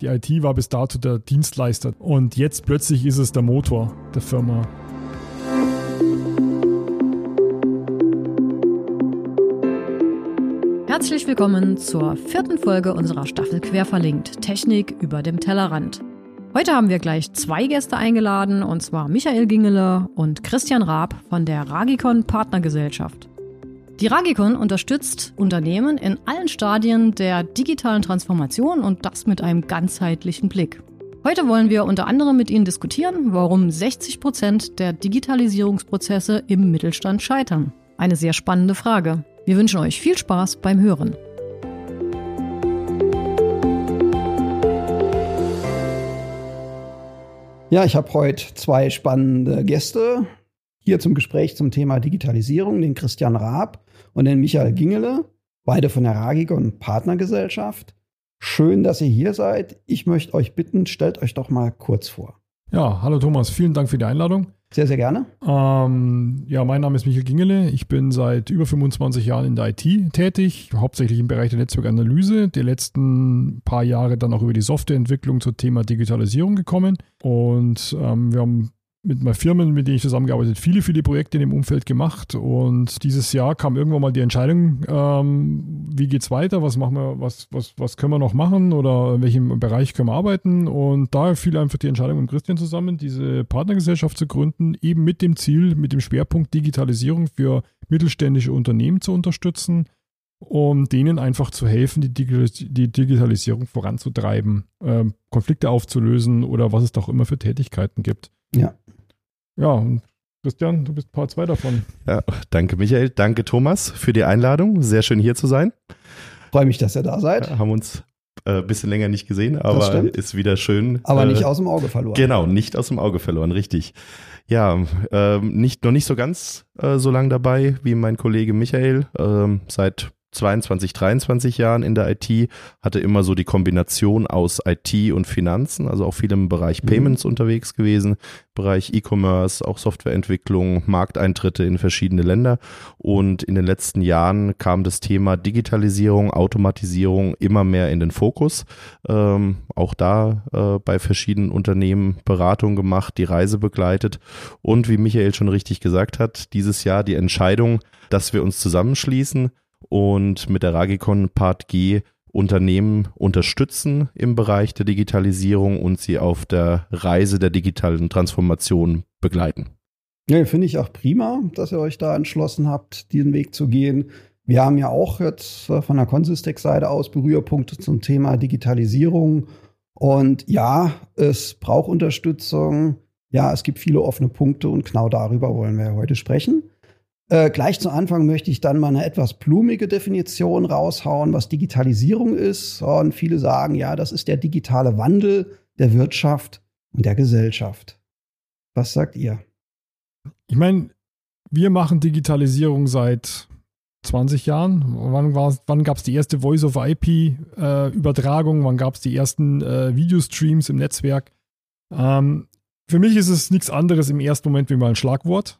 Die IT war bis dato der Dienstleister und jetzt plötzlich ist es der Motor der Firma. Herzlich willkommen zur vierten Folge unserer Staffel Querverlinkt Technik über dem Tellerrand. Heute haben wir gleich zwei Gäste eingeladen, und zwar Michael Gingele und Christian Raab von der Ragicon Partnergesellschaft. Die Ragicon unterstützt Unternehmen in allen Stadien der digitalen Transformation und das mit einem ganzheitlichen Blick. Heute wollen wir unter anderem mit Ihnen diskutieren, warum 60 Prozent der Digitalisierungsprozesse im Mittelstand scheitern. Eine sehr spannende Frage. Wir wünschen euch viel Spaß beim Hören. Ja, ich habe heute zwei spannende Gäste hier zum Gespräch zum Thema Digitalisierung, den Christian Raab und den Michael Gingele, beide von der Ragigon Partnergesellschaft. Schön, dass ihr hier seid. Ich möchte euch bitten, stellt euch doch mal kurz vor. Ja, hallo Thomas, vielen Dank für die Einladung. Sehr, sehr gerne. Ähm, ja, mein Name ist Michael Gingele. Ich bin seit über 25 Jahren in der IT tätig, hauptsächlich im Bereich der Netzwerkanalyse. Die letzten paar Jahre dann auch über die Softwareentwicklung zum Thema Digitalisierung gekommen. Und ähm, wir haben mit meinen Firmen, mit denen ich zusammengearbeitet, viele, viele Projekte in dem Umfeld gemacht. Und dieses Jahr kam irgendwann mal die Entscheidung, ähm, wie geht's weiter, was machen wir, was, was, was können wir noch machen oder in welchem Bereich können wir arbeiten. Und da fiel einfach die Entscheidung mit Christian zusammen, diese Partnergesellschaft zu gründen, eben mit dem Ziel, mit dem Schwerpunkt Digitalisierung für mittelständische Unternehmen zu unterstützen um denen einfach zu helfen, die, Digitalisierung voranzutreiben, äh, Konflikte aufzulösen oder was es doch immer für Tätigkeiten gibt. Ja. Ja, und Christian, du bist Part 2 davon. Ja, danke Michael, danke Thomas für die Einladung. Sehr schön hier zu sein. Freue mich, dass ihr da seid. Ja, haben uns ein äh, bisschen länger nicht gesehen, aber ist wieder schön. Aber äh, nicht aus dem Auge verloren. Genau, nicht aus dem Auge verloren, richtig. Ja, äh, nicht, noch nicht so ganz äh, so lang dabei wie mein Kollege Michael. Ähm, seit 22, 23 Jahren in der IT, hatte immer so die Kombination aus IT und Finanzen, also auch viel im Bereich mhm. Payments mhm. unterwegs gewesen, Bereich E-Commerce, auch Softwareentwicklung, Markteintritte in verschiedene Länder. Und in den letzten Jahren kam das Thema Digitalisierung, Automatisierung immer mehr in den Fokus. Ähm, auch da äh, bei verschiedenen Unternehmen Beratung gemacht, die Reise begleitet. Und wie Michael schon richtig gesagt hat, dieses Jahr die Entscheidung, dass wir uns zusammenschließen und mit der Ragicon Part G Unternehmen unterstützen im Bereich der Digitalisierung und sie auf der Reise der digitalen Transformation begleiten. Ja, finde ich auch prima, dass ihr euch da entschlossen habt, diesen Weg zu gehen. Wir haben ja auch jetzt äh, von der Consistec-Seite aus Berührpunkte zum Thema Digitalisierung. Und ja, es braucht Unterstützung. Ja, es gibt viele offene Punkte und genau darüber wollen wir heute sprechen. Äh, gleich zu Anfang möchte ich dann mal eine etwas blumige Definition raushauen, was Digitalisierung ist. Und viele sagen, ja, das ist der digitale Wandel der Wirtschaft und der Gesellschaft. Was sagt ihr? Ich meine, wir machen Digitalisierung seit 20 Jahren. Wann, wann gab es die erste Voice-over-IP-Übertragung? Äh, wann gab es die ersten äh, Videostreams im Netzwerk? Ähm, für mich ist es nichts anderes im ersten Moment wie mal ein Schlagwort.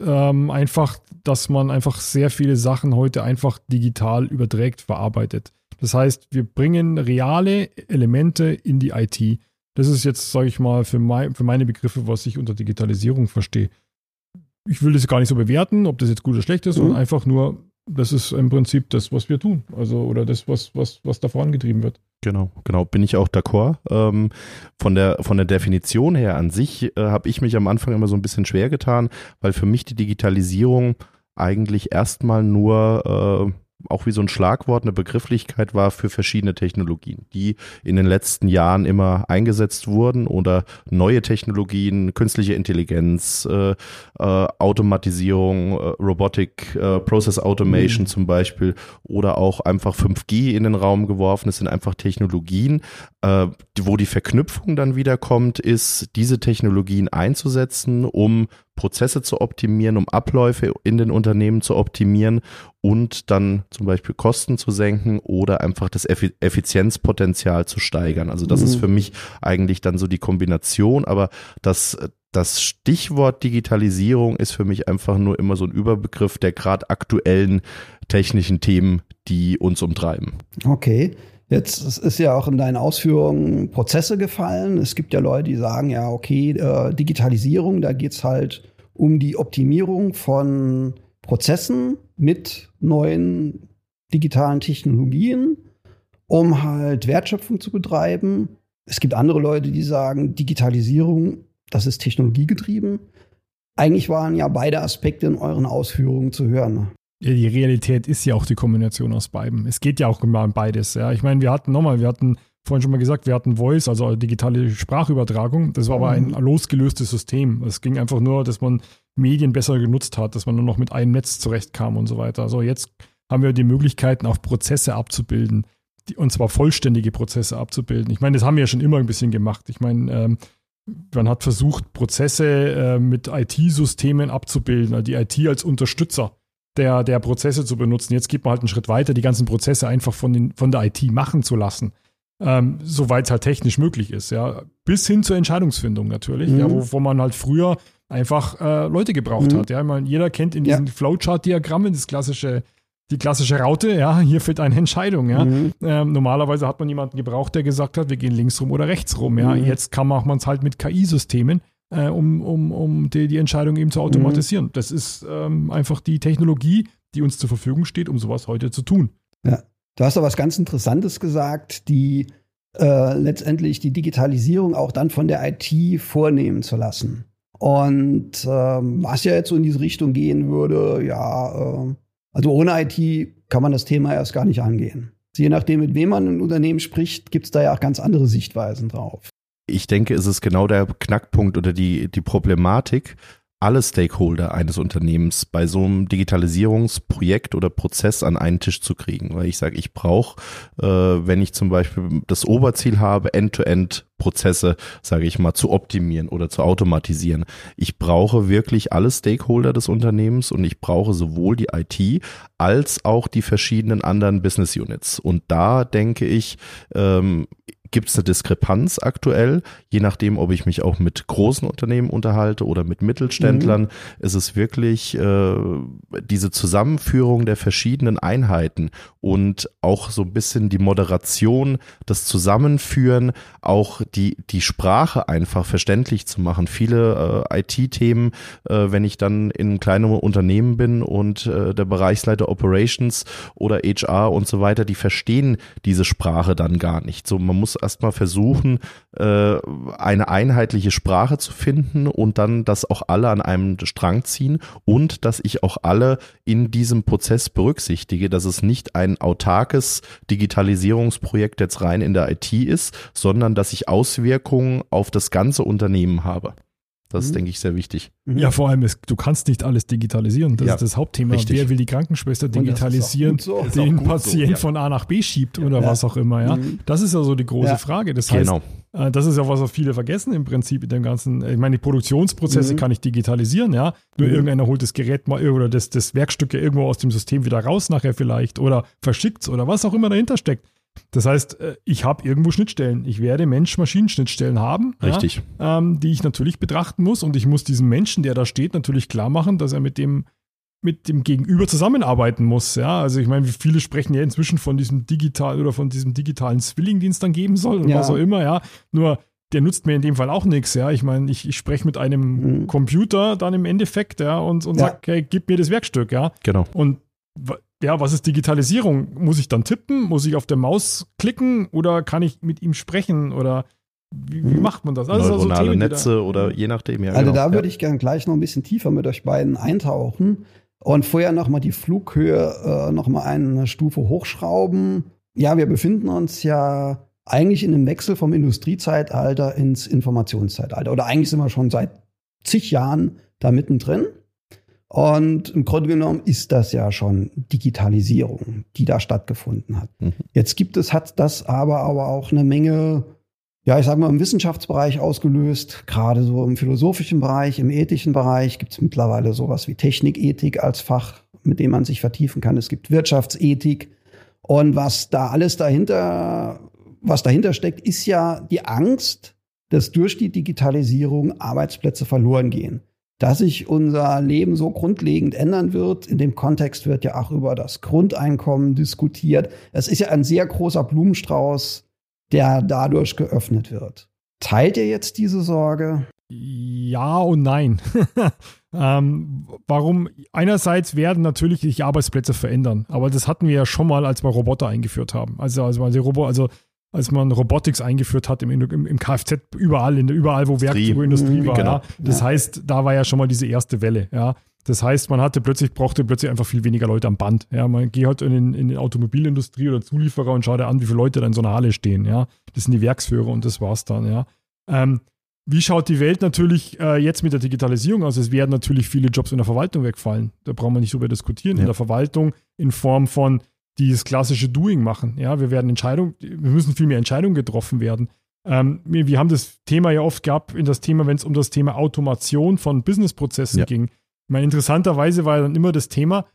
Ähm, einfach, dass man einfach sehr viele Sachen heute einfach digital überträgt, verarbeitet. Das heißt, wir bringen reale Elemente in die IT. Das ist jetzt, sage ich mal, für, mein, für meine Begriffe, was ich unter Digitalisierung verstehe. Ich will das gar nicht so bewerten, ob das jetzt gut oder schlecht ist, mhm. sondern einfach nur, das ist im Prinzip das, was wir tun. Also, oder das, was, was, was da vorangetrieben wird. Genau, genau, bin ich auch d'accord. Ähm, von, der, von der Definition her an sich äh, habe ich mich am Anfang immer so ein bisschen schwer getan, weil für mich die Digitalisierung eigentlich erstmal nur äh, auch wie so ein Schlagwort, eine Begrifflichkeit war für verschiedene Technologien, die in den letzten Jahren immer eingesetzt wurden oder neue Technologien, künstliche Intelligenz, äh, äh, Automatisierung, äh, Robotic, äh, Process Automation mhm. zum Beispiel oder auch einfach 5G in den Raum geworfen. Es sind einfach Technologien, äh, wo die Verknüpfung dann wieder kommt, ist, diese Technologien einzusetzen, um Prozesse zu optimieren, um Abläufe in den Unternehmen zu optimieren und dann zum Beispiel Kosten zu senken oder einfach das Effizienzpotenzial zu steigern. Also das mhm. ist für mich eigentlich dann so die Kombination, aber das das Stichwort Digitalisierung ist für mich einfach nur immer so ein Überbegriff der gerade aktuellen technischen Themen, die uns umtreiben. Okay. Jetzt ist ja auch in deinen Ausführungen Prozesse gefallen. Es gibt ja Leute, die sagen, ja, okay, äh, Digitalisierung, da geht es halt um die Optimierung von Prozessen mit neuen digitalen Technologien, um halt Wertschöpfung zu betreiben. Es gibt andere Leute, die sagen, Digitalisierung, das ist technologiegetrieben. Eigentlich waren ja beide Aspekte in euren Ausführungen zu hören. Die Realität ist ja auch die Kombination aus beiden. Es geht ja auch immer um beides. Ja. Ich meine, wir hatten nochmal, wir hatten vorhin schon mal gesagt, wir hatten Voice, also digitale Sprachübertragung. Das war aber ein mhm. losgelöstes System. Es ging einfach nur, dass man Medien besser genutzt hat, dass man nur noch mit einem Netz zurechtkam und so weiter. Also jetzt haben wir die Möglichkeiten, auch Prozesse abzubilden. Die, und zwar vollständige Prozesse abzubilden. Ich meine, das haben wir ja schon immer ein bisschen gemacht. Ich meine, ähm, man hat versucht, Prozesse äh, mit IT-Systemen abzubilden, also die IT als Unterstützer der, der Prozesse zu benutzen. Jetzt geht man halt einen Schritt weiter, die ganzen Prozesse einfach von, den, von der IT machen zu lassen. Ähm, soweit es halt technisch möglich ist, ja. Bis hin zur Entscheidungsfindung natürlich, mhm. ja, wo, wo man halt früher einfach äh, Leute gebraucht mhm. hat. Ja, ich meine, jeder kennt in diesen ja. Flowchart-Diagrammen das klassische die klassische Raute, ja, hier fehlt eine Entscheidung, ja. Mhm. Ähm, normalerweise hat man jemanden gebraucht, der gesagt hat, wir gehen links rum oder rechts rum, ja. Mhm. Jetzt kann man es halt mit KI-Systemen, äh, um, um, um die, die Entscheidung eben zu mhm. automatisieren. Mhm. Das ist ähm, einfach die Technologie, die uns zur Verfügung steht, um sowas heute zu tun. Ja, du hast da was ganz Interessantes gesagt, die äh, letztendlich die Digitalisierung auch dann von der IT vornehmen zu lassen. Und ähm, was ja jetzt so in diese Richtung gehen würde, ja, äh, also ohne IT kann man das Thema erst gar nicht angehen. Je nachdem, mit wem man im Unternehmen spricht, gibt es da ja auch ganz andere Sichtweisen drauf. Ich denke, es ist genau der Knackpunkt oder die, die Problematik, alle Stakeholder eines Unternehmens bei so einem Digitalisierungsprojekt oder Prozess an einen Tisch zu kriegen. Weil ich sage, ich brauche, äh, wenn ich zum Beispiel das Oberziel habe, End-to-End Prozesse, sage ich mal, zu optimieren oder zu automatisieren. Ich brauche wirklich alle Stakeholder des Unternehmens und ich brauche sowohl die IT als auch die verschiedenen anderen Business Units. Und da denke ich, ähm, gibt es eine Diskrepanz aktuell, je nachdem, ob ich mich auch mit großen Unternehmen unterhalte oder mit Mittelständlern. Mhm. Ist es wirklich äh, diese Zusammenführung der verschiedenen Einheiten und auch so ein bisschen die Moderation, das Zusammenführen, auch die, die Sprache einfach verständlich zu machen. Viele äh, IT-Themen, äh, wenn ich dann in einem kleinen Unternehmen bin und äh, der Bereichsleiter Operations oder HR und so weiter, die verstehen diese Sprache dann gar nicht. So, man muss erstmal versuchen, äh, eine einheitliche Sprache zu finden und dann, dass auch alle an einem Strang ziehen und dass ich auch alle in diesem Prozess berücksichtige, dass es nicht ein autarkes Digitalisierungsprojekt jetzt rein in der IT ist, sondern dass ich Auswirkungen auf das ganze Unternehmen habe. Das ist, mhm. denke ich, sehr wichtig. Mhm. Ja, vor allem, ist, du kannst nicht alles digitalisieren. Das ja, ist das Hauptthema. Richtig. Wer will die Krankenschwester digitalisieren, so. den Patient so, ja. von A nach B schiebt oder ja. was auch immer. Ja, mhm. Das ist ja so die große Frage. Das heißt, genau. Äh, das ist ja was, was viele vergessen im Prinzip in dem ganzen. Ich meine, die Produktionsprozesse mhm. kann ich digitalisieren, ja. Nur mhm. irgendeiner holt das Gerät mal oder das, das Werkstück ja irgendwo aus dem System wieder raus nachher vielleicht oder verschickt es oder was auch immer dahinter steckt. Das heißt, äh, ich habe irgendwo Schnittstellen. Ich werde Mensch-Maschinen-Schnittstellen haben, Richtig. Ja, ähm, die ich natürlich betrachten muss. Und ich muss diesem Menschen, der da steht, natürlich klar machen, dass er mit dem, mit dem Gegenüber zusammenarbeiten muss. Ja, also ich meine, viele sprechen ja inzwischen von diesem digitalen oder von diesem digitalen Zwilling, den es dann geben soll und ja. was auch immer. Ja, nur der nutzt mir in dem Fall auch nichts. Ja, ich meine, ich, ich spreche mit einem mhm. Computer dann im Endeffekt ja und, und ja. sage, hey, gib mir das Werkstück. Ja, genau. Und ja, was ist Digitalisierung? Muss ich dann tippen? Muss ich auf der Maus klicken oder kann ich mit ihm sprechen oder wie, wie mhm. macht man das? Also Neuronale so Themen, Netze oder je nachdem. Ja, also genau. da würde ich gerne gleich noch ein bisschen tiefer mit euch beiden eintauchen und vorher nochmal die Flughöhe äh, nochmal eine Stufe hochschrauben. Ja, wir befinden uns ja eigentlich in einem Wechsel vom Industriezeitalter ins Informationszeitalter. Oder eigentlich sind wir schon seit zig Jahren da mittendrin. Und im Grunde genommen ist das ja schon Digitalisierung, die da stattgefunden hat. Mhm. Jetzt gibt es, hat das aber, aber auch eine Menge, ja, ich sage mal, im Wissenschaftsbereich ausgelöst, gerade so im philosophischen Bereich, im ethischen Bereich gibt es mittlerweile sowas wie Technikethik als Fach, mit dem man sich vertiefen kann. Es gibt Wirtschaftsethik. Und was da alles dahinter, was dahinter steckt, ist ja die Angst, dass durch die Digitalisierung Arbeitsplätze verloren gehen. Dass sich unser Leben so grundlegend ändern wird. In dem Kontext wird ja auch über das Grundeinkommen diskutiert. Es ist ja ein sehr großer Blumenstrauß, der dadurch geöffnet wird. Teilt ihr jetzt diese Sorge? Ja und nein. ähm, warum? Einerseits werden natürlich die Arbeitsplätze verändern, aber das hatten wir ja schon mal, als wir Roboter eingeführt haben. Also, also, also, also als man Robotics eingeführt hat im, im, im Kfz, überall, in, überall, wo Werkzeugindustrie mhm, war. Genau. Ja. Das ja. heißt, da war ja schon mal diese erste Welle. Ja. Das heißt, man hatte plötzlich, brauchte plötzlich einfach viel weniger Leute am Band. Ja, man geht halt in, in die Automobilindustrie oder Zulieferer und schaut an, wie viele Leute da in so einer Halle stehen. Ja, das sind die Werksführer und das war's dann. Ja, ähm, wie schaut die Welt natürlich äh, jetzt mit der Digitalisierung aus? Es werden natürlich viele Jobs in der Verwaltung wegfallen. Da brauchen wir nicht drüber diskutieren. Ja. In der Verwaltung in Form von dieses klassische Doing machen. Ja, wir werden Entscheidungen, wir müssen viel mehr Entscheidungen getroffen werden. Ähm, wir, wir, haben das Thema ja oft gehabt in das Thema, wenn es um das Thema Automation von Businessprozessen ja. ging. Meine, interessanterweise war dann immer das Thema,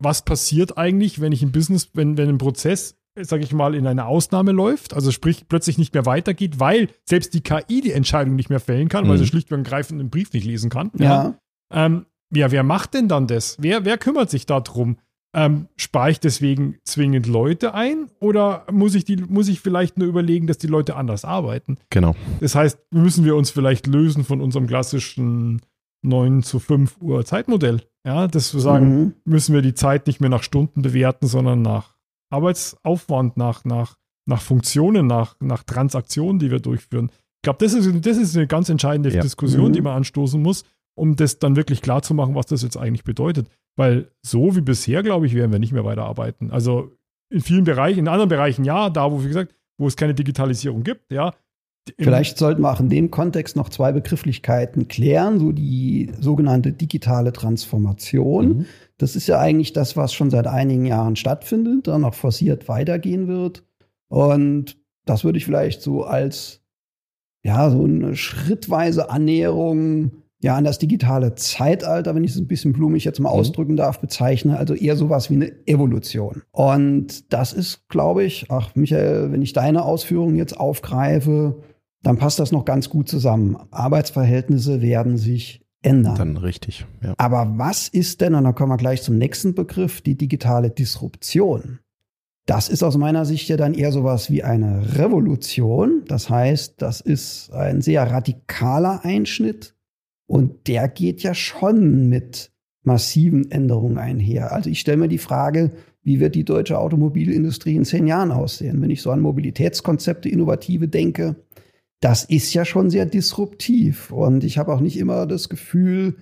was passiert eigentlich, wenn ich ein Business, wenn, wenn ein Prozess sage ich mal, in eine Ausnahme läuft, also sprich plötzlich nicht mehr weitergeht, weil selbst die KI die Entscheidung nicht mehr fällen kann, mhm. weil sie schlicht und ergreifend einen Brief nicht lesen kann. Ja. Ja. Ähm, ja, wer macht denn dann das? Wer, wer kümmert sich darum? Ähm, spare ich deswegen zwingend Leute ein oder muss ich, die, muss ich vielleicht nur überlegen, dass die Leute anders arbeiten? Genau. Das heißt, müssen wir uns vielleicht lösen von unserem klassischen 9 zu 5 Uhr Zeitmodell. Ja, das zu sagen, mhm. müssen wir die Zeit nicht mehr nach Stunden bewerten, sondern nach Arbeitsaufwand, nach, nach, nach Funktionen, nach, nach Transaktionen, die wir durchführen. Ich glaube, das ist, das ist eine ganz entscheidende ja. Diskussion, mhm. die man anstoßen muss, um das dann wirklich klar zu machen, was das jetzt eigentlich bedeutet. Weil so wie bisher, glaube ich, werden wir nicht mehr weiterarbeiten. Also in vielen Bereichen, in anderen Bereichen ja, da wo, wie gesagt, wo es keine Digitalisierung gibt, ja. Vielleicht sollten wir auch in dem Kontext noch zwei Begrifflichkeiten klären, so die sogenannte digitale Transformation. Mhm. Das ist ja eigentlich das, was schon seit einigen Jahren stattfindet, dann noch forciert weitergehen wird. Und das würde ich vielleicht so als ja, so eine schrittweise Annäherung ja an das digitale Zeitalter, wenn ich es ein bisschen blumig jetzt mal mhm. ausdrücken darf, bezeichne. Also eher sowas wie eine Evolution. Und das ist, glaube ich, ach Michael, wenn ich deine Ausführungen jetzt aufgreife, dann passt das noch ganz gut zusammen. Arbeitsverhältnisse werden sich ändern. Dann richtig, ja. Aber was ist denn, und dann kommen wir gleich zum nächsten Begriff, die digitale Disruption? Das ist aus meiner Sicht ja dann eher sowas wie eine Revolution. Das heißt, das ist ein sehr radikaler Einschnitt und der geht ja schon mit massiven Änderungen einher. Also ich stelle mir die Frage, wie wird die deutsche Automobilindustrie in zehn Jahren aussehen? Wenn ich so an Mobilitätskonzepte, innovative denke, das ist ja schon sehr disruptiv. Und ich habe auch nicht immer das Gefühl,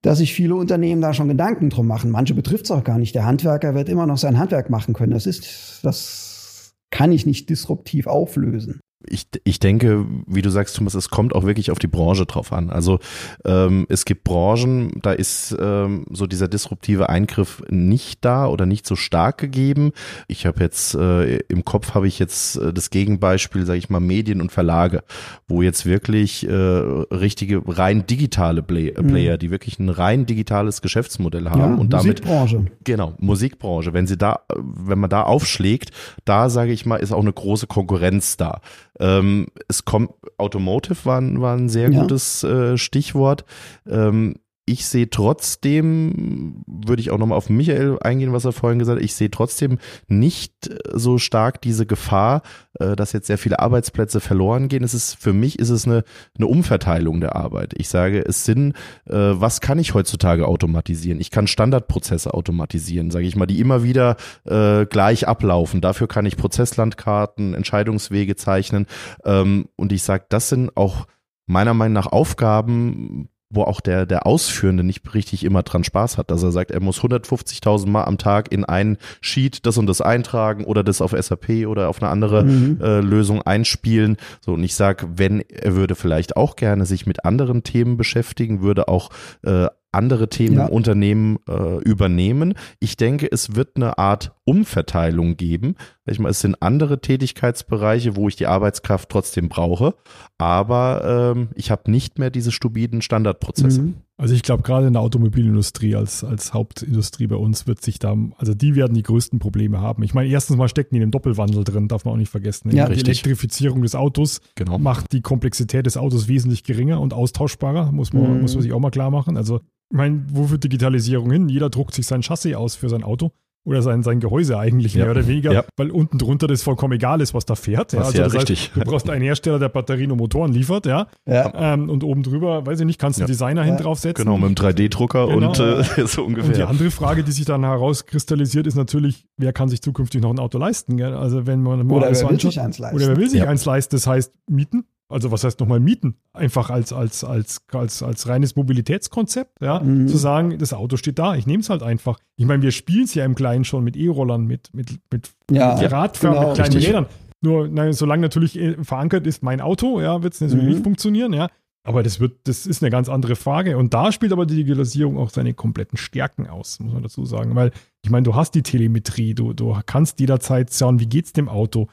dass sich viele Unternehmen da schon Gedanken drum machen. Manche betrifft es auch gar nicht. Der Handwerker wird immer noch sein Handwerk machen können. Das ist, das kann ich nicht disruptiv auflösen ich, ich denke, wie du sagst, Thomas, es kommt auch wirklich auf die Branche drauf an. Also ähm, es gibt Branchen, da ist ähm, so dieser disruptive Eingriff nicht da oder nicht so stark gegeben. Ich habe jetzt äh, im Kopf habe ich jetzt äh, das Gegenbeispiel, sage ich mal, Medien und Verlage, wo jetzt wirklich äh, richtige rein digitale Play mhm. Player, die wirklich ein rein digitales Geschäftsmodell haben ja, und damit Musikbranche. genau Musikbranche. Wenn sie da, wenn man da aufschlägt, da sage ich mal, ist auch eine große Konkurrenz da. Ähm, es kommt, Automotive war, war ein sehr ja. gutes äh, Stichwort. Ähm, ich sehe trotzdem, würde ich auch nochmal auf Michael eingehen, was er vorhin gesagt hat, ich sehe trotzdem nicht so stark diese Gefahr, äh, dass jetzt sehr viele Arbeitsplätze verloren gehen. Es ist, für mich ist es eine, eine Umverteilung der Arbeit. Ich sage, es sind, äh, was kann ich heutzutage automatisieren? Ich kann Standardprozesse automatisieren, sage ich mal, die immer wieder äh, gleich ablaufen. Dafür kann ich Prozesslandkarten, Entscheidungswege zeichnen. Ähm, und ich sage, das sind auch meiner Meinung nach Aufgaben, wo auch der, der Ausführende nicht richtig immer dran Spaß hat, dass er sagt, er muss 150.000 Mal am Tag in ein Sheet das und das eintragen oder das auf SAP oder auf eine andere mhm. äh, Lösung einspielen. So, und ich sage, wenn er würde vielleicht auch gerne sich mit anderen Themen beschäftigen, würde auch äh, andere Themen ja. im Unternehmen äh, übernehmen. Ich denke, es wird eine Art Umverteilung geben. Ich meine, es sind andere Tätigkeitsbereiche, wo ich die Arbeitskraft trotzdem brauche, aber ähm, ich habe nicht mehr diese stupiden Standardprozesse. Mhm. Also ich glaube, gerade in der Automobilindustrie als, als Hauptindustrie bei uns wird sich da, also die werden die größten Probleme haben. Ich meine, erstens mal stecken die in dem Doppelwandel drin, darf man auch nicht vergessen. Ja, die richtig. Elektrifizierung des Autos Genau. macht die Komplexität des Autos wesentlich geringer und austauschbarer, muss man, Mhm. muss man sich auch mal klar machen. Also, ich meine, wo führt Digitalisierung hin? Jeder druckt sich sein Chassis aus für sein Auto. Oder sein, sein Gehäuse eigentlich Ja. mehr oder weniger, Ja. weil unten drunter das vollkommen egal ist, was da fährt. Was also ja das heißt, richtig. du brauchst einen Hersteller, der Batterien und Motoren liefert, ja. Ja. Ähm, und oben drüber, weiß ich nicht, kannst du Ja. Designer Ja. hin draufsetzen. Genau, mit dem 3D-Drucker Genau. und äh, so Und die ungefähr. andere Frage, die sich dann herauskristallisiert, ist natürlich, wer kann sich zukünftig noch ein Auto leisten? Gell? Also wenn man mal Oder wer will sich eins leisten? oder wer will sich Ja. eins leisten? Das heißt mieten. Also was heißt nochmal mieten? Einfach als, als, als, als, als reines Mobilitätskonzept, ja, Mhm. zu sagen, das Auto steht da, ich nehme es halt einfach. Ich meine, wir spielen es ja im Kleinen schon mit E-Rollern, mit, mit, mit, Ja, mit Radfahren, genau, mit kleinen richtig. Rädern. Nur, nein, solange natürlich äh, verankert ist mein Auto, ja, wird es natürlich Mhm. nicht funktionieren, ja. Aber das wird, das ist eine ganz andere Frage. Und da spielt aber die Digitalisierung auch seine kompletten Stärken aus, muss man dazu sagen. Weil, ich meine, du hast die Telemetrie, du, du kannst jederzeit schauen, wie geht's dem Auto.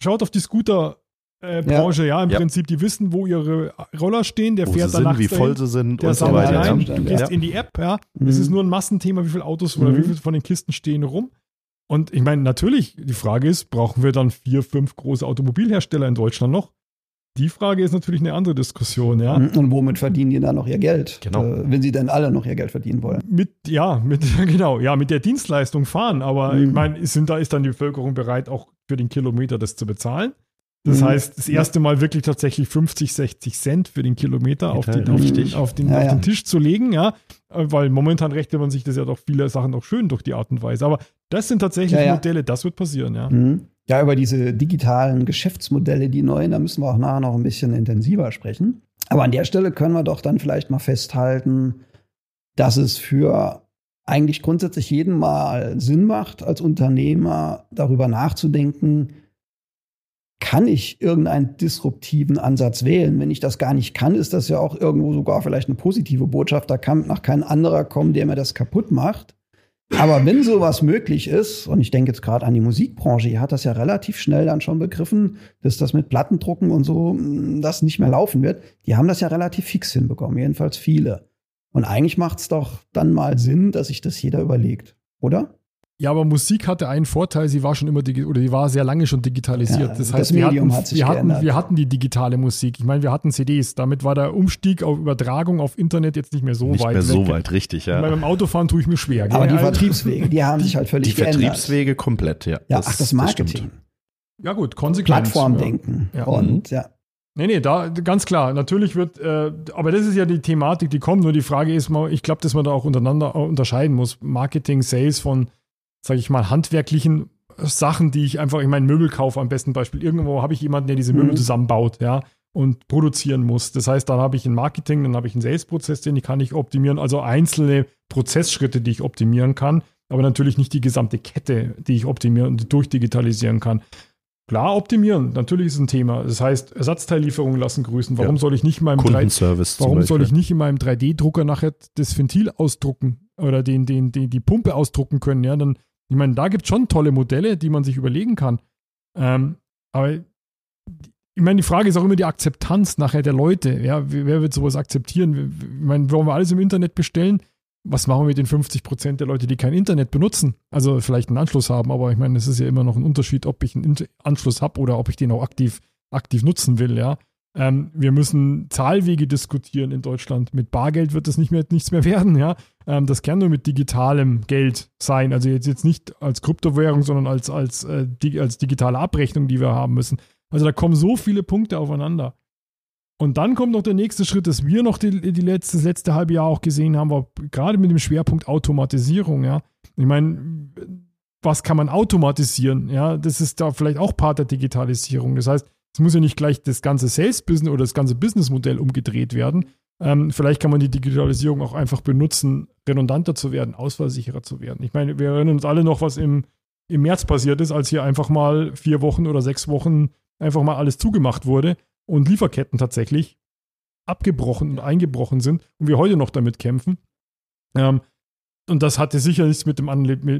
Schaut auf die Scooter. Äh, Branche, ja, im Ja. Prinzip, die wissen, wo ihre Roller stehen, der Wo sie fährt sind, danach wie voll sie sind der und so weiter. ein, ja. du gehst Ja. in die App, ja. Mhm. Es ist nur ein Massenthema, wie viele Autos oder Mhm. wie viele von den Kisten stehen rum. Und ich meine, natürlich, die Frage ist, brauchen wir dann vier, fünf große Automobilhersteller in Deutschland noch? Die Frage ist natürlich eine andere Diskussion, ja. Mhm. Und womit verdienen die dann noch ihr Geld? Genau. Äh, wenn sie denn alle noch ihr Geld verdienen wollen. Mit, ja, mit, genau, ja, mit der Dienstleistung fahren. Aber Mhm. ich meine, ist, sind, da ist dann die Bevölkerung bereit, auch für den Kilometer das zu bezahlen? Das Mhm. heißt, das erste Mal wirklich tatsächlich 50, 60 Cent für den Kilometer auf den, auf, den, auf, den, Ja, auf ja. den Tisch zu legen, ja. Weil momentan rechnet man sich das ja doch viele Sachen auch schön durch die Art und Weise. Aber das sind tatsächlich ja. Modelle, das wird passieren, ja. Mhm. Ja, über diese digitalen Geschäftsmodelle, die neuen, da müssen wir auch nachher noch ein bisschen intensiver sprechen. Aber an der Stelle können wir doch dann vielleicht mal festhalten, dass es für eigentlich grundsätzlich jeden mal Sinn macht, als Unternehmer darüber nachzudenken, kann ich irgendeinen disruptiven Ansatz wählen? Wenn ich das gar nicht kann, ist das ja auch irgendwo sogar vielleicht eine positive Botschaft. Da kann nach kein anderer kommen, der mir das kaputt macht. Aber wenn sowas möglich ist, und ich denke jetzt gerade an die Musikbranche, die hat das ja relativ schnell dann schon begriffen, dass das mit Plattendrucken und so, mh, das nicht mehr laufen wird. Die haben das ja relativ fix hinbekommen, jedenfalls viele. Und eigentlich macht es doch dann mal Sinn, dass sich das jeder überlegt, oder? Ja, aber Musik hatte einen Vorteil, sie war schon immer oder die war sehr lange schon digitalisiert. Ja, das das heißt, wir, Medium hatten, hat sich wir, hatten, wir hatten die digitale Musik. Ich meine, wir hatten CDs. Damit war der Umstieg auf Übertragung auf Internet jetzt nicht mehr so Nicht weit. mehr so weg. weit, richtig, ja. beim Autofahren tue ich mir schwer. Aber gell? die Also- Vertriebswege, die haben sich halt Die völlig geändert. Vertriebswege komplett, ja. Ja, ach, das Marketing, stimmt. Ja, gut, konsequent. Plattformdenken. Ja. Und ja, Nee, nee, da ganz klar. Natürlich wird, äh, aber das ist ja die Thematik, die kommt. Nur die Frage ist mal, ich glaube, dass man da auch untereinander auch unterscheiden muss. Marketing, Sales von, sage ich mal, handwerklichen Sachen, die ich einfach in meinen Möbel kaufe, am besten Beispiel. Irgendwo habe ich jemanden, der diese Möbel Mhm. zusammenbaut, ja, und produzieren muss. Das heißt, dann habe ich ein Marketing, dann habe ich einen Sales-Prozess, den kann ich optimieren. Also einzelne Prozessschritte, die ich optimieren kann, aber natürlich nicht die gesamte Kette, die ich optimieren und durchdigitalisieren kann. Klar, optimieren, natürlich ist ein Thema. Das heißt, Ersatzteillieferungen lassen grüßen. Warum Ja. soll ich nicht in meinem 3 Kundenservice zum Warum soll ich nicht in meinem 3D-Drucker nachher das Ventil ausdrucken oder den, den, den, die Pumpe ausdrucken können? Ja, dann, ich meine, da gibt es schon tolle Modelle, die man sich überlegen kann. Ähm, aber ich meine, die Frage ist auch immer die Akzeptanz nachher der Leute. Ja, wer wird sowas akzeptieren? Ich meine, wollen wir alles im Internet bestellen? Was machen wir mit den 50 Prozent der Leute, die kein Internet benutzen? Also vielleicht einen Anschluss haben, aber ich meine, es ist ja immer noch ein Unterschied, ob ich einen Anschluss habe oder ob ich den auch aktiv, aktiv nutzen will, ja. Ähm, wir müssen Zahlwege diskutieren in Deutschland. Mit Bargeld wird das nicht mehr, nichts mehr werden, ja. Ähm, das kann nur mit digitalem Geld sein. Also jetzt, jetzt nicht als Kryptowährung, sondern als, als, äh, dig als digitale Abrechnung, die wir haben müssen. Also da kommen so viele Punkte aufeinander. Und dann kommt noch der nächste Schritt, dass wir noch die, die letzte, das letzte halbe Jahr auch gesehen haben, war gerade mit dem Schwerpunkt Automatisierung, ja. Ich meine, was kann man automatisieren? Ja, das ist da vielleicht auch Part der Digitalisierung. Das heißt, es muss ja nicht gleich das ganze Sales-Business oder das ganze Businessmodell umgedreht werden. Ähm, vielleicht kann man die Digitalisierung auch einfach benutzen, redundanter zu werden, ausfallsicherer zu werden. Ich meine, wir erinnern uns alle noch, was im, im März passiert ist, als hier einfach mal vier Wochen oder sechs Wochen einfach mal alles zugemacht wurde und Lieferketten tatsächlich abgebrochen und eingebrochen sind und wir heute noch damit kämpfen. Ähm, und das hatte sicher nichts mit dem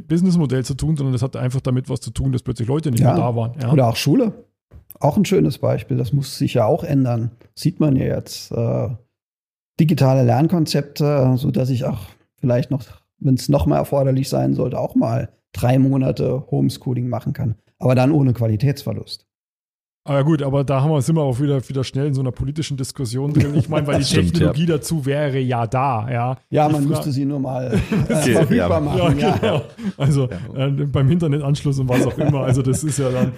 Businessmodell zu tun, sondern das hatte einfach damit was zu tun, dass plötzlich Leute nicht Ja. mehr da waren. Ja. Oder auch Schule. Auch ein schönes Beispiel. Das muss sich ja auch ändern. Sieht man ja jetzt. Äh, digitale Lernkonzepte, so dass ich auch vielleicht noch, wenn es nochmal erforderlich sein sollte, auch mal drei Monate Homeschooling machen kann. Aber dann ohne Qualitätsverlust. Aber gut, aber da haben wir, sind wir auch wieder, wieder schnell in so einer politischen Diskussion drin. Ich meine, weil die stimmt, Technologie ja. dazu wäre ja da, ja. Ja, man müsste sie nur mal äh, verfügbar machen. Ja, ja. Genau. Also äh, beim Internetanschluss und was auch immer. Also das ist ja dann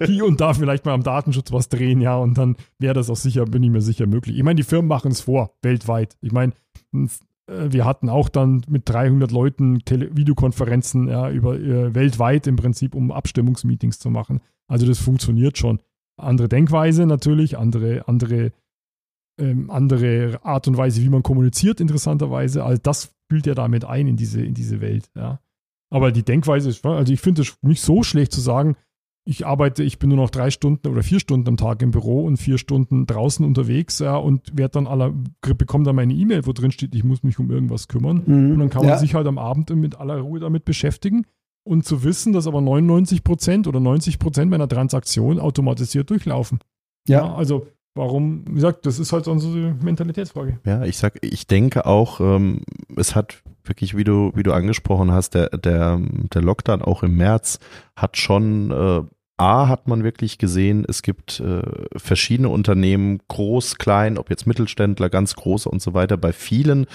hier und da vielleicht mal am Datenschutz was drehen, ja, und dann wäre das auch sicher, bin ich mir sicher möglich. Ich meine, die Firmen machen es vor, weltweit. Ich meine, äh, wir hatten auch dann mit 300 Leuten Tele Videokonferenzen ja, über äh, weltweit im Prinzip, um Abstimmungsmeetings zu machen. Also das funktioniert schon. Andere Denkweise natürlich, andere, andere, ähm, andere Art und Weise, wie man kommuniziert, interessanterweise. All das spielt ja damit ein in diese, in diese Welt. Ja. Aber die Denkweise ist, also ich finde es nicht so schlecht zu sagen, ich arbeite, ich bin nur noch drei Stunden oder vier Stunden am Tag im Büro und vier Stunden draußen unterwegs, ja, und werde dann aller, bekomme dann meine E-Mail, wo drin steht, ich muss mich um irgendwas kümmern. Mhm, und dann kann man ja. sich halt am Abend mit aller Ruhe damit beschäftigen und zu wissen, dass aber 99 Prozent oder 90 Prozent meiner Transaktionen automatisiert durchlaufen. Ja. ja. Also warum, wie gesagt, das ist halt unsere Mentalitätsfrage. Ja, ich sag, ich denke auch, ähm, es hat wirklich, wie du, wie du angesprochen hast, der, der, der Lockdown auch im März hat schon äh, A hat man wirklich gesehen, es gibt äh, verschiedene Unternehmen, groß, klein, ob jetzt Mittelständler, ganz große und so weiter. Bei vielen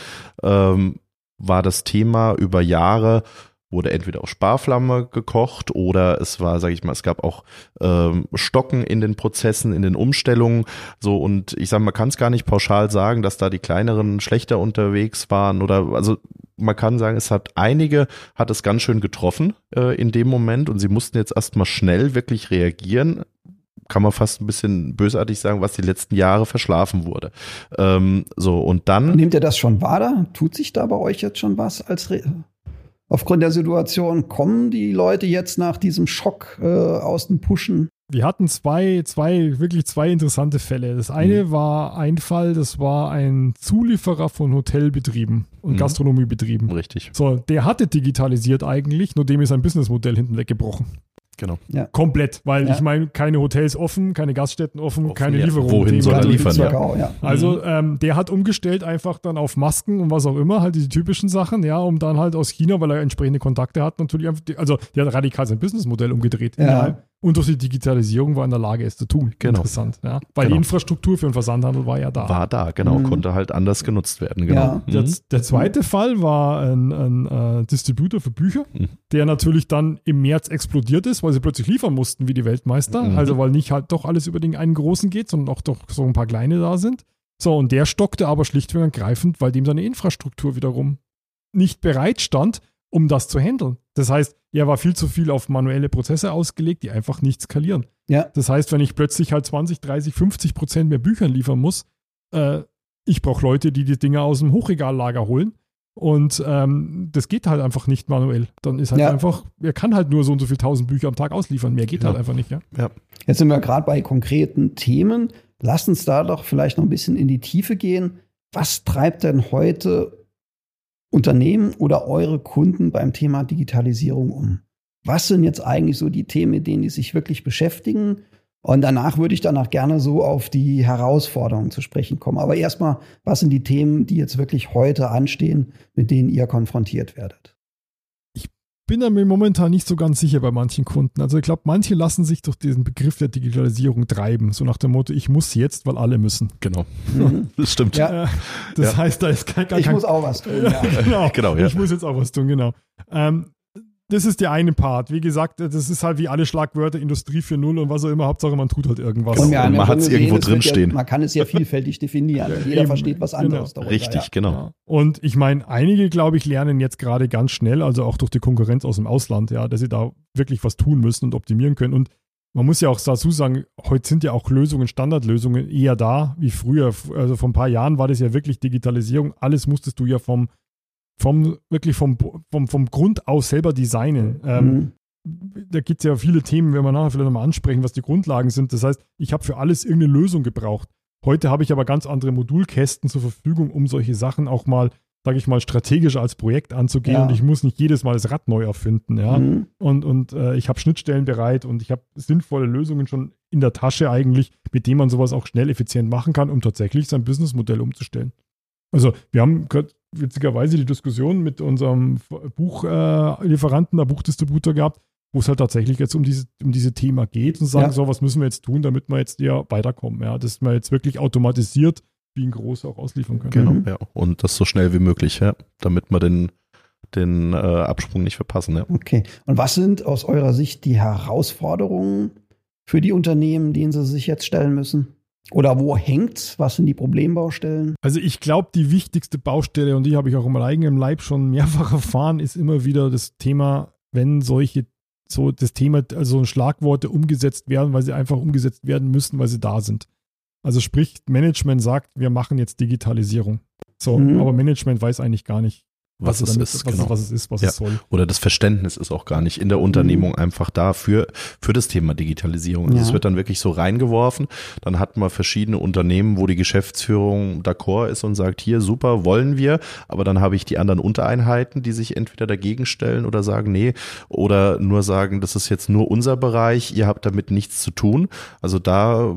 ähm, war das Thema über Jahre wurde entweder auf Sparflamme gekocht oder es war, sage ich mal, es gab auch ähm, Stocken in den Prozessen, in den Umstellungen. So und ich sage, man kann es gar nicht pauschal sagen, dass da die kleineren schlechter unterwegs waren oder also man kann sagen, es hat einige, hat es ganz schön getroffen äh, in dem Moment und sie mussten jetzt erstmal schnell wirklich reagieren kann man fast ein bisschen bösartig sagen, was die letzten Jahre verschlafen wurde. Ähm, so und dann. Nehmt ihr das schon wahr? Da? Tut sich da bei euch jetzt schon was als Re aufgrund der Situation, kommen die Leute jetzt nach diesem Schock äh, aus dem Pushen? Wir hatten zwei, zwei, wirklich zwei interessante Fälle. Das eine mhm. war ein Fall, das war ein Zulieferer von Hotelbetrieben und mhm. Gastronomiebetrieben. Richtig. So, der hatte digitalisiert eigentlich, nur dem ist ein Businessmodell hinten weggebrochen. Genau. Ja. Komplett, weil ja. ich meine, keine Hotels offen, keine Gaststätten offen, offen keine ja. Lieferung. Wohin soll er liefern? Ja. Also ähm, der hat umgestellt einfach dann auf Masken und was auch immer, halt diese typischen Sachen, ja, um dann halt aus China, weil er entsprechende Kontakte hat, natürlich einfach, also der hat radikal sein Businessmodell umgedreht. Ja und durch die Digitalisierung war in der Lage, es zu tun. Genau. Interessant, ja. Weil genau. die Infrastruktur für den Versandhandel war ja da. War da, genau, mhm. konnte halt anders genutzt werden, genau. Ja. Mhm. Der, der, zweite Fall war ein, ein uh, Distributor für Bücher, mhm. der natürlich dann im März explodiert ist, weil sie plötzlich liefern mussten wie die Weltmeister. Mhm. Also weil nicht halt doch alles über den einen großen geht, sondern auch doch so ein paar kleine da sind. So, und der stockte aber schlichtweg ergreifend, weil dem seine Infrastruktur wiederum nicht bereit stand, um das zu handeln. Das heißt, er war viel zu viel auf manuelle Prozesse ausgelegt, die einfach nicht skalieren. Ja. Das heißt, wenn ich plötzlich halt 20, 30, 50 Prozent mehr Büchern liefern muss, äh, ich brauche Leute, die die Dinge aus dem Hochregallager holen. Und ähm, das geht halt einfach nicht manuell. Dann ist halt ja. einfach, er kann halt nur so und so viel tausend Bücher am Tag ausliefern. Mehr geht ja. halt einfach nicht, ja. ja. Jetzt sind wir gerade bei konkreten Themen. Lasst uns da doch vielleicht noch ein bisschen in die Tiefe gehen. Was treibt denn heute Unternehmen oder eure Kunden beim Thema Digitalisierung um? Was sind jetzt eigentlich so die Themen, mit denen die sich wirklich beschäftigen? Und danach würde ich dann auch gerne so auf die Herausforderungen zu sprechen kommen. Aber erstmal, was sind die Themen, die jetzt wirklich heute anstehen, mit denen ihr konfrontiert werdet? Bin da mir momentan nicht so ganz sicher bei manchen Kunden. Also ich glaube, manche lassen sich durch diesen Begriff der Digitalisierung treiben. So nach dem Motto, ich muss jetzt, weil alle müssen. Genau. Mhm. Das stimmt. Ja. Das ja. heißt, da ist kein, gar Ich kein, muss auch was tun. Ja. genau. genau ja. Ich muss jetzt auch was tun, genau. Ähm, das ist der eine Part. Wie gesagt, das ist halt wie alle Schlagwörter Industrie 4.0 und was auch immer. Hauptsache, man tut halt irgendwas. Und, und man hat es irgendwo drin stehen. Ja, man kann es ja vielfältig definieren. Ja, Jeder eben, versteht was anderes genau. darunter. Richtig, ja. genau. Und ich meine, einige, glaube ich, lernen jetzt gerade ganz schnell, also auch durch die Konkurrenz aus dem Ausland, ja, dass sie da wirklich was tun müssen und optimieren können. Und man muss ja auch dazu sagen, heute sind ja auch Lösungen, Standardlösungen eher da wie früher. Also vor ein paar Jahren war das ja wirklich Digitalisierung. Alles musstest du ja vom vom, wirklich vom, vom, vom Grund aus selber designen. Ähm, mhm. Da gibt es ja viele Themen, wenn wir nachher vielleicht nochmal ansprechen, was die Grundlagen sind. Das heißt, ich habe für alles irgendeine Lösung gebraucht. Heute habe ich aber ganz andere Modulkästen zur Verfügung, um solche Sachen auch mal sage ich mal, strategischer als Projekt anzugehen Ja. und ich muss nicht jedes Mal das Rad neu erfinden, ja. Mhm. Und, und äh, ich habe Schnittstellen bereit und ich habe sinnvolle Lösungen schon in der Tasche eigentlich, mit denen man sowas auch schnell effizient machen kann, um tatsächlich sein Businessmodell umzustellen. Also wir haben gerade witzigerweise die Diskussion mit unserem Buchlieferanten, äh, der Buchdistributor gehabt, wo es halt tatsächlich jetzt um diese, um diese Thema geht und sagen, Ja. so, was müssen wir jetzt tun, damit wir jetzt ja weiterkommen, ja, dass wir jetzt wirklich automatisiert wie ein Groß auch ausliefern können. Genau, Mhm. ja. Und das so schnell wie möglich, ja, damit wir den, den äh, Absprung nicht verpassen, ja. Okay. Und was sind aus eurer Sicht die Herausforderungen für die Unternehmen, denen sie sich jetzt stellen müssen? Oder wo hängt's? Was sind die Problembaustellen? Also ich glaube, die wichtigste Baustelle, und die habe ich auch im eigenen Leib schon mehrfach erfahren, ist immer wieder das Thema, wenn solche, so das Thema, also Schlagworte umgesetzt werden, weil sie einfach umgesetzt werden müssen, weil sie da sind. Also sprich, Management sagt, wir machen jetzt Digitalisierung. So, Mhm. aber Management weiß eigentlich gar nicht, Was sie es damit- ist, was, genau. was es ist, was Ja. es soll. Oder das Verständnis ist auch gar nicht in der Unternehmung einfach da für, für das Thema Digitalisierung. Also Ja. Es wird dann wirklich so reingeworfen. Dann hat man verschiedene Unternehmen, wo die Geschäftsführung d'accord ist und sagt, hier super, wollen wir. Aber dann habe ich die anderen Untereinheiten, die sich entweder dagegen stellen oder sagen, nee, oder nur sagen, das ist jetzt nur unser Bereich, ihr habt damit nichts zu tun. Also da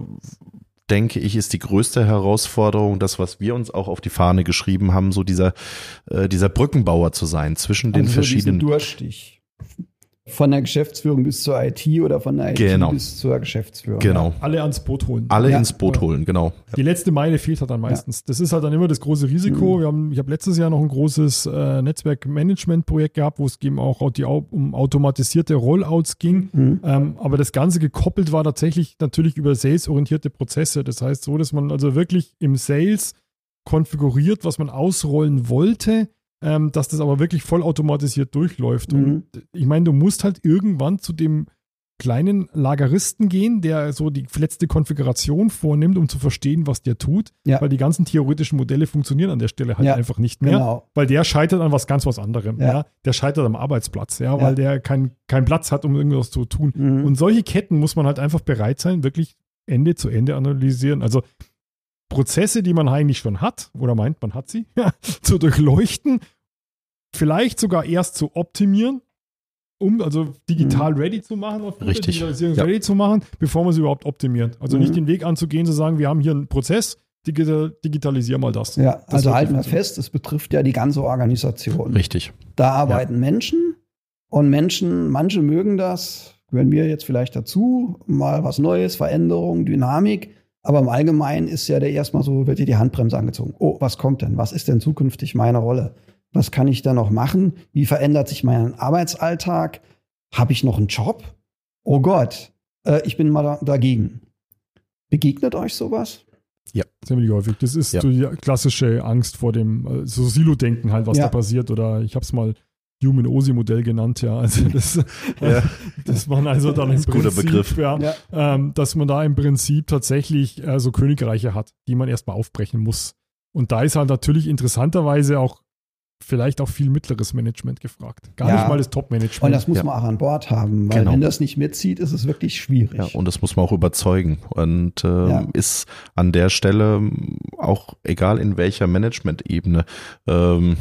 denke ich, ist die größte Herausforderung, das, was wir uns auch auf die Fahne geschrieben haben, so dieser, äh, dieser Brückenbauer zu sein zwischen den Also verschiedenen Durchstich. Von der Geschäftsführung bis zur IT oder von der IT Genau. bis zur Geschäftsführung. Genau. Alle ans Boot holen. Alle Ja. ins Boot holen, genau. Die letzte Meile fehlt halt dann meistens. Das ist halt dann immer das große Risiko. Mhm. Wir haben, ich habe letztes Jahr noch ein großes äh, Netzwerkmanagement-Projekt gehabt, wo es eben auch die, um automatisierte Rollouts ging. Mhm. Ähm, aber das Ganze gekoppelt war tatsächlich natürlich über sales-orientierte Prozesse. Das heißt so, dass man also wirklich im Sales konfiguriert, was man ausrollen wollte, ähm, dass das aber wirklich vollautomatisiert durchläuft. Mhm. Und ich meine, du musst halt irgendwann zu dem kleinen Lageristen gehen, der so die letzte Konfiguration vornimmt, um zu verstehen, was der tut, Ja. weil die ganzen theoretischen Modelle funktionieren an der Stelle halt Ja, einfach nicht mehr, Genau. weil der scheitert an was ganz was anderem. Ja. Der scheitert am Arbeitsplatz, ja, weil der keinen keinen Platz hat, um irgendwas zu tun. Mhm. Und solche Ketten muss man halt einfach bereit sein, wirklich Ende zu Ende analysieren. Also Prozesse, die man eigentlich schon hat oder meint, man hat sie, zu durchleuchten, vielleicht sogar erst zu optimieren, um also digital ready zu machen, auf Richtig. Digitalisierung Ja. ready zu machen, bevor man sie überhaupt optimiert. Also Mhm. nicht den Weg anzugehen, zu sagen, wir haben hier einen Prozess, digital, digitalisier mal das. ja, Das also halten wir fest, es betrifft ja die ganze Organisation. Richtig. Da arbeiten Menschen und Menschen, manche mögen das, gehören wir jetzt vielleicht dazu, mal was Neues, Veränderung, Dynamik. Aber im Allgemeinen ist ja der erstmal so, wird dir die Handbremse angezogen. Oh, was kommt denn? Was ist denn zukünftig meine Rolle? Was kann ich da noch machen? Wie verändert sich mein Arbeitsalltag? Habe ich noch einen Job? Oh Gott, äh, ich bin mal da, dagegen. Begegnet euch sowas? Ziemlich häufig. Das ist Ja. die klassische Angst vor dem äh, so Silo-Denken halt, was Ja. da passiert. Oder ich habe es mal Human OSI-Modell genannt, ja. Also das, Ja. das man also dann im Das ist ein guter Prinzip, Begriff. Ja, Ja. Ähm, dass man da im Prinzip tatsächlich äh, so Königreiche hat, die man erstmal aufbrechen muss. Und da ist halt natürlich interessanterweise auch vielleicht auch viel mittleres Management gefragt. Gar Ja. nicht mal das Top-Management. Und das muss Ja. man auch an Bord haben, weil Genau. wenn das nicht mitzieht, ist es wirklich schwierig. Ja, und das muss man auch überzeugen. Und ähm, Ja. ist an der Stelle auch egal in welcher Management-Ebene. Ähm,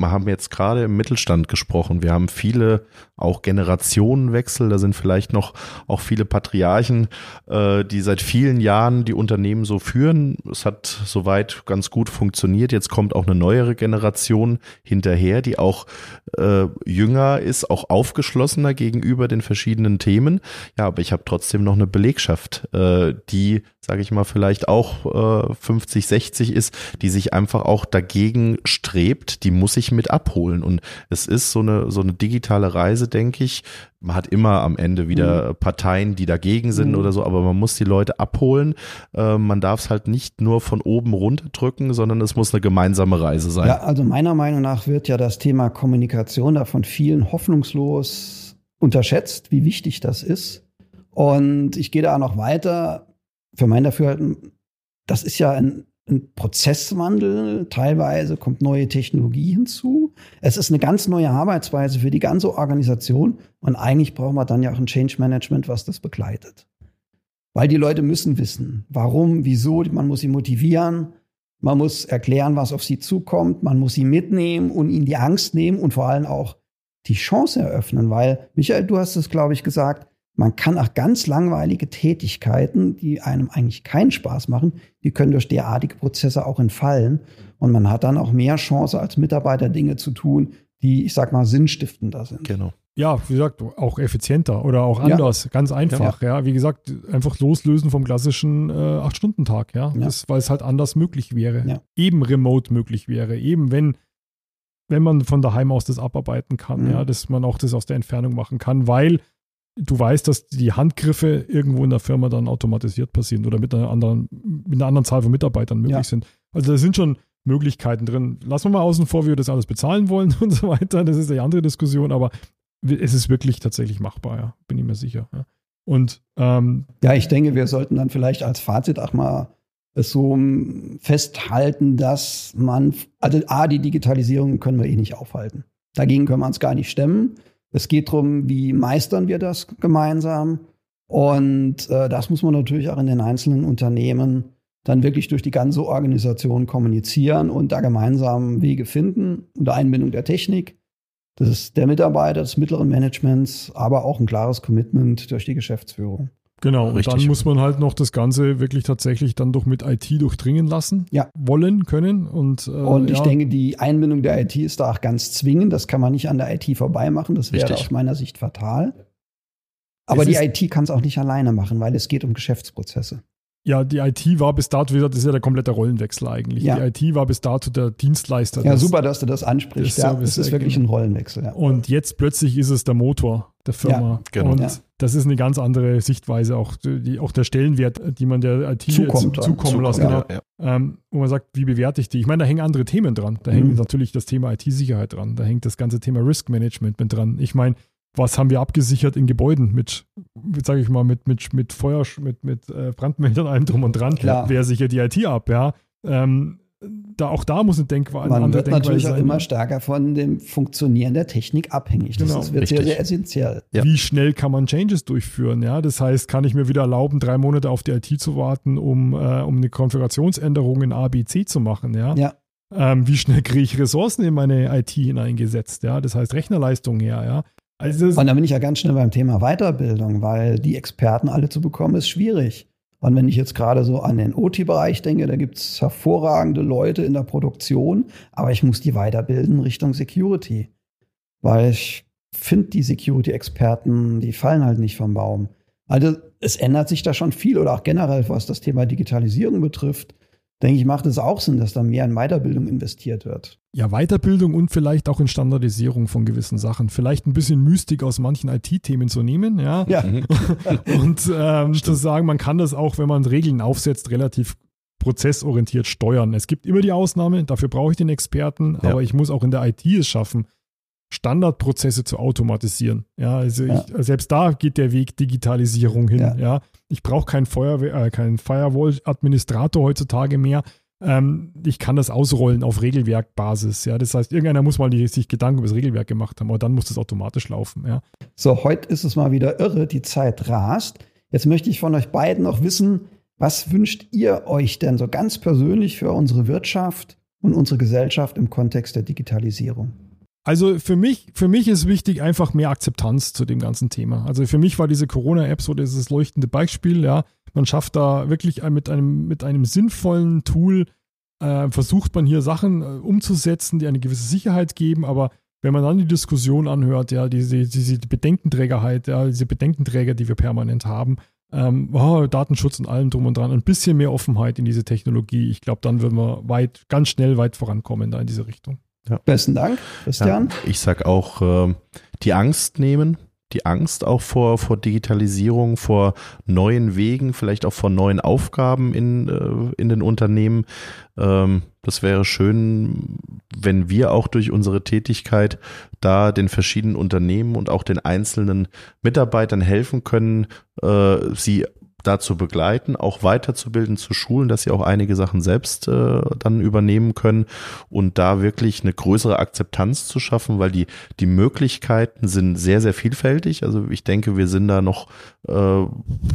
wir haben jetzt gerade im Mittelstand gesprochen. Wir haben viele auch Generationenwechsel. Da sind vielleicht noch auch viele Patriarchen, äh, die seit vielen Jahren die Unternehmen so führen. Es hat soweit ganz gut funktioniert. Jetzt kommt auch eine neuere Generation hinterher, die auch äh, jünger ist, auch aufgeschlossener gegenüber den verschiedenen Themen. Ja, aber ich habe trotzdem noch eine Belegschaft, äh, die, sage ich mal, vielleicht auch äh, 50, 60 ist, die sich einfach auch dagegen strebt, die muss ich mit abholen. Und es ist so eine, so eine digitale Reise, denke ich. Man hat immer am Ende wieder Parteien, die dagegen sind Mhm. oder so, aber man muss die Leute abholen. Äh, man darf es halt nicht nur von oben runterdrücken, sondern es muss eine gemeinsame Reise sein. Ja, also meiner Meinung nach wird ja das Thema Kommunikation da von vielen hoffnungslos unterschätzt, wie wichtig das ist. Und ich gehe da noch weiter. Für mein Dafürhalten, das ist ja ein, ein Prozesswandel. Teilweise kommt neue Technologie hinzu. Es ist eine ganz neue Arbeitsweise für die ganze Organisation. Und eigentlich brauchen wir dann ja auch ein Change Management, was das begleitet. Weil die Leute müssen wissen, warum, wieso, man muss sie motivieren. Man muss erklären, was auf sie zukommt. Man muss sie mitnehmen und ihnen die Angst nehmen und vor allem auch die Chance eröffnen, weil, Michael, du hast es, glaube ich, gesagt, man kann auch ganz langweilige Tätigkeiten, die einem eigentlich keinen Spaß machen, die können durch derartige Prozesse auch entfallen. Und man hat dann auch mehr Chance als Mitarbeiter Dinge zu tun, die, ich sag mal, sinnstiftender sind. Genau. Ja, wie gesagt, auch effizienter oder auch anders, ja. ganz einfach. Ja. ja. wie gesagt, einfach loslösen vom klassischen äh, Acht-Stunden-Tag, ja, ja. weil es halt anders möglich wäre, ja. eben remote möglich wäre, eben wenn wenn man von daheim aus das abarbeiten kann, mhm. ja, dass man auch das aus der Entfernung machen kann, weil du weißt, dass die Handgriffe irgendwo in der Firma dann automatisiert passieren oder mit einer anderen, mit einer anderen Zahl von Mitarbeitern möglich ja. sind. Also da sind schon Möglichkeiten drin. Lassen wir mal außen vor, wie wir das alles bezahlen wollen und so weiter. Das ist eine andere Diskussion, aber es ist wirklich tatsächlich machbar, ja, bin ich mir sicher. Ja. Und ähm, ja, ich denke, wir sollten dann vielleicht als Fazit auch mal so festhalten, dass man, also A, die Digitalisierung können wir eh nicht aufhalten. Dagegen können wir uns gar nicht stemmen. Es geht darum, wie meistern wir das gemeinsam. Und äh, das muss man natürlich auch in den einzelnen Unternehmen dann wirklich durch die ganze Organisation kommunizieren und da gemeinsam Wege finden unter Einbindung der Technik, ist der Mitarbeiter, des mittleren Managements, aber auch ein klares Commitment durch die Geschäftsführung. Genau, und dann muss man halt noch das Ganze wirklich tatsächlich dann doch mit IT durchdringen lassen, ja. wollen, können. Und, äh, und ich ja. denke, die Einbindung der IT ist da auch ganz zwingend. Das kann man nicht an der IT vorbeimachen. Das wäre aus meiner Sicht fatal. Aber es die IT kann es auch nicht alleine machen, weil es geht um Geschäftsprozesse. Ja, die IT war bis dato, wie gesagt, das ist ja der komplette Rollenwechsel eigentlich. Ja. Die IT war bis dato der Dienstleister. Ja, super, dass du das ansprichst. Ja, das ist wirklich ein Rollenwechsel. Ja. Und jetzt plötzlich ist es der Motor der Firma. Ja, genau. Und ja. das ist eine ganz andere Sichtweise, auch, die, auch der Stellenwert, die man der IT Zukommt, zukommen lassen ja, genau. ähm, wo man sagt, wie bewerte ich die? Ich meine, da hängen andere Themen dran. Da mhm. hängt natürlich das Thema IT-Sicherheit dran. Da hängt das ganze Thema Risk Management mit dran. Ich meine, was haben wir abgesichert in Gebäuden mit, sage ich mal, mit, mit, mit Feuer, mit, mit äh, Brandmeldern, allem drum und dran. Klar. Wer sichert die IT ab, ja? Ähm, da, auch da muss ein Denkweise Man wird Denkweise natürlich auch immer stärker von dem Funktionieren der Technik abhängig. Das genau. ist, wird Richtig. sehr, sehr essentiell. Ja. Wie schnell kann man Changes durchführen? Ja, das heißt, kann ich mir wieder erlauben, drei Monate auf die IT zu warten, um, äh, um eine Konfigurationsänderung in A, B, C zu machen? Ja. ja. Ähm, wie schnell kriege ich Ressourcen in meine IT hineingesetzt? Ja, das heißt Rechnerleistung her. Ja. Also und da bin ich ja ganz schnell beim Thema Weiterbildung, weil die Experten alle zu bekommen ist schwierig. Und wenn ich jetzt gerade so an den OT-Bereich denke, da gibt es hervorragende Leute in der Produktion, aber ich muss die weiterbilden Richtung Security. Weil ich finde, die Security-Experten, die fallen halt nicht vom Baum. Also es ändert sich da schon viel oder auch generell, was das Thema Digitalisierung betrifft denke ich, macht es auch Sinn, dass da mehr in Weiterbildung investiert wird. Ja, Weiterbildung und vielleicht auch in Standardisierung von gewissen Sachen. Vielleicht ein bisschen Mystik aus manchen IT-Themen zu nehmen, ja. ja. und ähm, zu sagen, man kann das auch, wenn man Regeln aufsetzt, relativ prozessorientiert steuern. Es gibt immer die Ausnahme, dafür brauche ich den Experten, ja. aber ich muss auch in der IT es schaffen, Standardprozesse zu automatisieren. Ja, also ja. Ich, selbst da geht der Weg Digitalisierung hin. Ja, ja. ich brauche keinen Feuerwehr, äh, keinen Firewall-Administrator heutzutage mehr. Ähm, ich kann das ausrollen auf Regelwerkbasis. Ja, das heißt, irgendeiner muss mal die, sich Gedanken über das Regelwerk gemacht haben, aber dann muss das automatisch laufen. Ja. So, heute ist es mal wieder irre. Die Zeit rast. Jetzt möchte ich von euch beiden noch wissen, was wünscht ihr euch denn so ganz persönlich für unsere Wirtschaft und unsere Gesellschaft im Kontext der Digitalisierung? Also für mich, für mich ist wichtig einfach mehr Akzeptanz zu dem ganzen Thema. Also für mich war diese Corona-App so dieses leuchtende Beispiel, ja. Man schafft da wirklich mit einem, mit einem sinnvollen Tool, äh, versucht man hier Sachen äh, umzusetzen, die eine gewisse Sicherheit geben, aber wenn man dann die Diskussion anhört, ja, diese, diese Bedenkenträgerheit, ja, diese Bedenkenträger, die wir permanent haben, ähm, oh, Datenschutz und allem drum und dran, ein bisschen mehr Offenheit in diese Technologie, ich glaube, dann würden wir weit, ganz schnell weit vorankommen da in diese Richtung. Ja. Besten Dank, Christian. Ja, ich sag auch, äh, die Angst nehmen, die Angst auch vor, vor Digitalisierung, vor neuen Wegen, vielleicht auch vor neuen Aufgaben in, äh, in den Unternehmen. Ähm, das wäre schön, wenn wir auch durch unsere Tätigkeit da den verschiedenen Unternehmen und auch den einzelnen Mitarbeitern helfen können, äh, sie dazu begleiten, auch weiterzubilden, zu schulen, dass sie auch einige Sachen selbst äh, dann übernehmen können und da wirklich eine größere Akzeptanz zu schaffen, weil die, die Möglichkeiten sind sehr, sehr vielfältig. Also ich denke, wir sind da noch äh,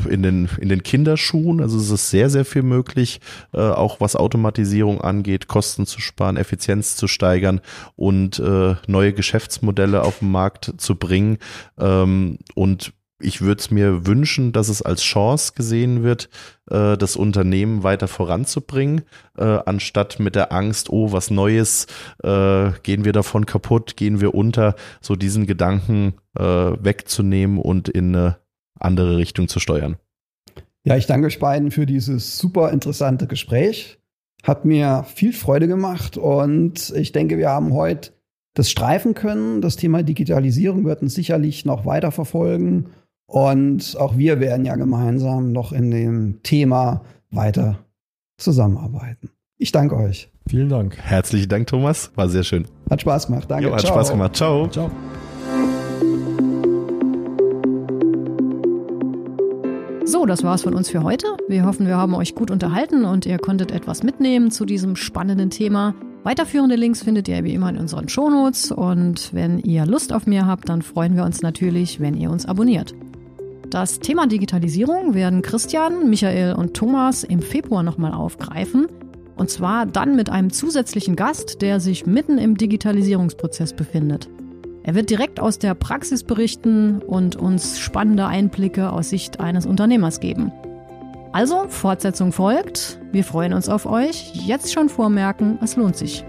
in, den, in den Kinderschuhen. Also es ist sehr, sehr viel möglich, äh, auch was Automatisierung angeht, Kosten zu sparen, Effizienz zu steigern und äh, neue Geschäftsmodelle auf den Markt zu bringen. Ähm, und ich würde es mir wünschen, dass es als Chance gesehen wird, äh, das Unternehmen weiter voranzubringen, äh, anstatt mit der Angst, oh, was Neues, äh, gehen wir davon kaputt, gehen wir unter, so diesen Gedanken äh, wegzunehmen und in eine andere Richtung zu steuern. Ja, ich danke euch beiden für dieses super interessante Gespräch. Hat mir viel Freude gemacht und ich denke, wir haben heute das streifen können. Das Thema Digitalisierung wird uns sicherlich noch weiter verfolgen. Und auch wir werden ja gemeinsam noch in dem Thema weiter zusammenarbeiten. Ich danke euch. Vielen Dank. Herzlichen Dank, Thomas. War sehr schön. Hat Spaß gemacht. Danke. Jo, hat Ciao. Spaß gemacht. Ciao. Ciao. So, das war's von uns für heute. Wir hoffen, wir haben euch gut unterhalten und ihr konntet etwas mitnehmen zu diesem spannenden Thema. Weiterführende Links findet ihr wie immer in unseren Shownotes und wenn ihr Lust auf mehr habt, dann freuen wir uns natürlich, wenn ihr uns abonniert. Das Thema Digitalisierung werden Christian, Michael und Thomas im Februar nochmal aufgreifen. Und zwar dann mit einem zusätzlichen Gast, der sich mitten im Digitalisierungsprozess befindet. Er wird direkt aus der Praxis berichten und uns spannende Einblicke aus Sicht eines Unternehmers geben. Also, Fortsetzung folgt. Wir freuen uns auf euch. Jetzt schon vormerken, es lohnt sich.